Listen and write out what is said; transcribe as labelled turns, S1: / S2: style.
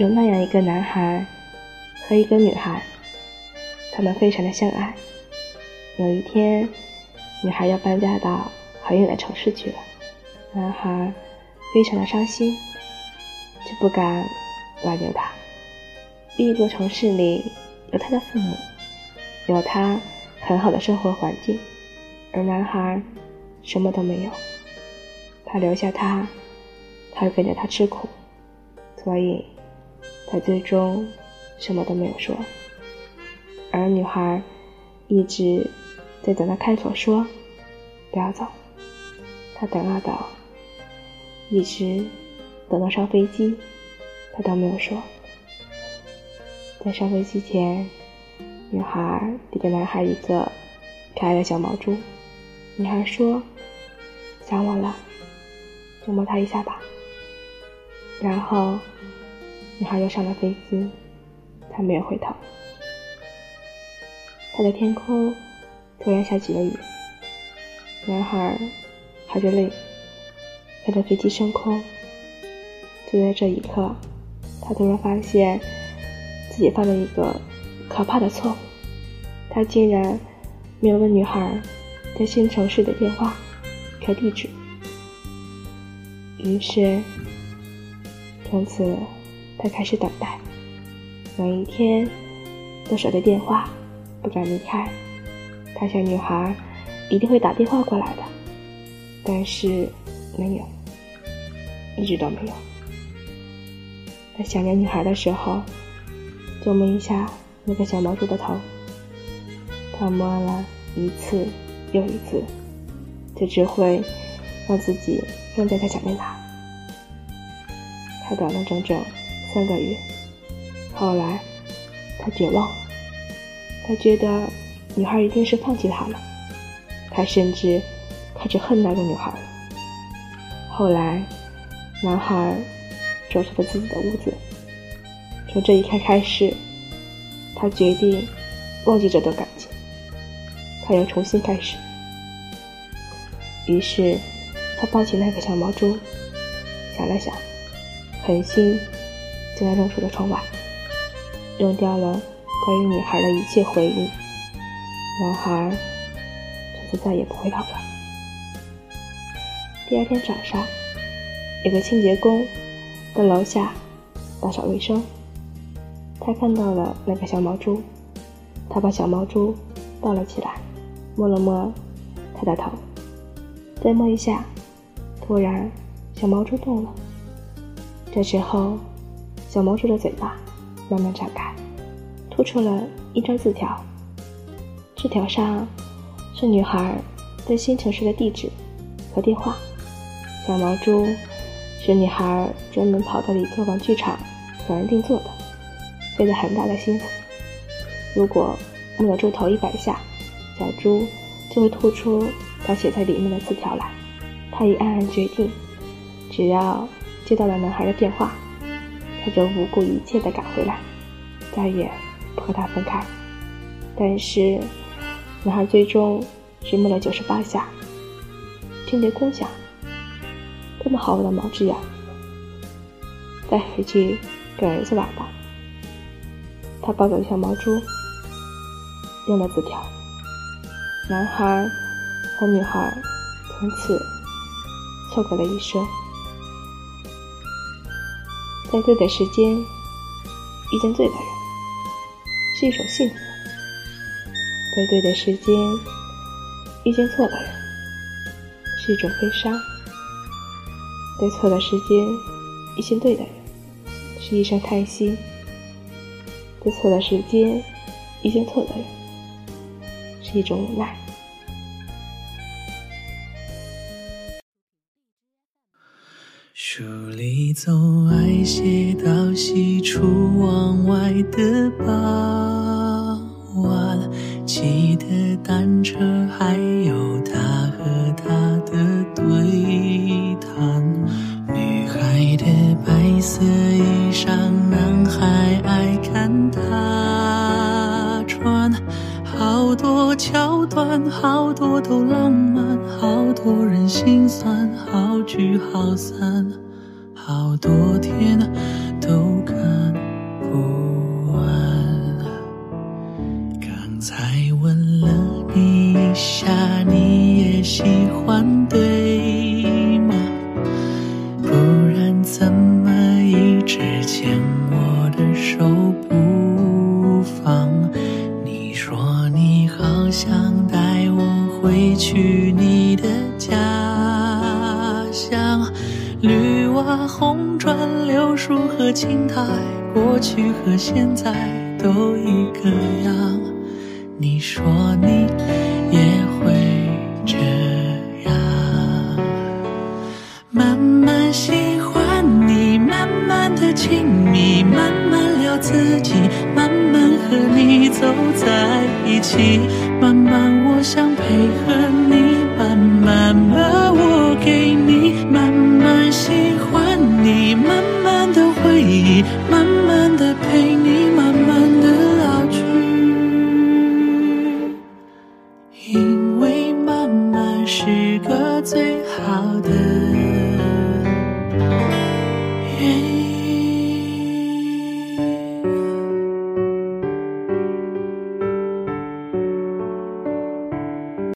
S1: 有那样一个男孩和一个女孩，他们非常的相爱。有一天，女孩要搬家到很远的城市去了，男孩非常的伤心，就不敢挽留她。另一座城市里有他的父母，有他很好的生活环境，而男孩什么都没有。他留下他，他会跟着他吃苦，所以。他最终什么都没有说，而女孩一直在等他开口说“不要走”。他等啊等，一直等到上飞机，他都没有说。在上飞机前，女孩递给男孩一个可爱的小毛猪。女孩说：“想我了，就摸他一下吧。”然后。女孩又上了飞机，她没有回头。她的天空突然下起了雨。男孩含着泪看着飞机升空。就在这一刻，他突然发现自己犯了一个可怕的错误。他竟然没有问女孩在新城市的电话和地址。于是，从此。他开始等待，每一天都守着电话，不敢离开。他想女孩一定会打电话过来的，但是没有，一直都没有。他想念女孩的时候，就摸一下那个小毛猪的头。他摸了一次又一次，这只会让自己更加的想念他。他等了整整。三个月，后来他绝望了，他觉得女孩一定是放弃他了，他甚至开始恨那个女孩了。后来，男孩走出了自己的屋子，从这一刻开始，他决定忘记这段感情，他要重新开始。于是，他抱起那个小毛猪，想了想，狠心。现在扔出了窗外，扔掉了关于女孩的一切回忆。男孩从此再也不会跑了。第二天早上，有个清洁工到楼下打扫卫生，他看到了那个小毛猪，他把小毛猪抱了起来，摸了摸他的头，再摸一下，突然小毛猪动了。这时候。小毛猪的嘴巴慢慢张开，吐出了一张字条。字条上是女孩在新城市的地址和电话。小毛猪是女孩专门跑到一座玩具厂找人定做的，费了很大的心思。如果摸了猪头一百下，小猪就会吐出他写在里面的字条来。他已暗暗决定，只要接到了男孩的电话。他就不顾一切的赶回来，再也不和他分开。但是，男孩最终只摸了九十八下。清洁工想：这么好的毛质呀，带回去给儿子玩吧。他抱走小毛猪，扔了字条。男孩和女孩从此错过了一生。在对的时间遇见对的人是一种幸福，在对的时间遇见错的人是一种悲伤，在错的时间遇见对的人是一声叹息，在错的时间遇见错的人是一种无奈。
S2: 书里总爱写到西出望外的傍晚，骑的单车，还有他和她的对谈。女孩的白色衣裳，男孩爱看她桥段，好多都浪漫，好多人心酸，好聚好散。好多天都看。不想带我回去你的家乡，绿瓦红砖柳树和青苔，过去和现在都一个样。你说你也会这样，慢慢喜欢你，慢慢的亲密，慢慢聊自己，起慢慢我想配合你慢慢把我给你慢慢喜欢你慢慢的回忆慢慢的陪你慢慢的老去。因为慢慢是个最好的愿意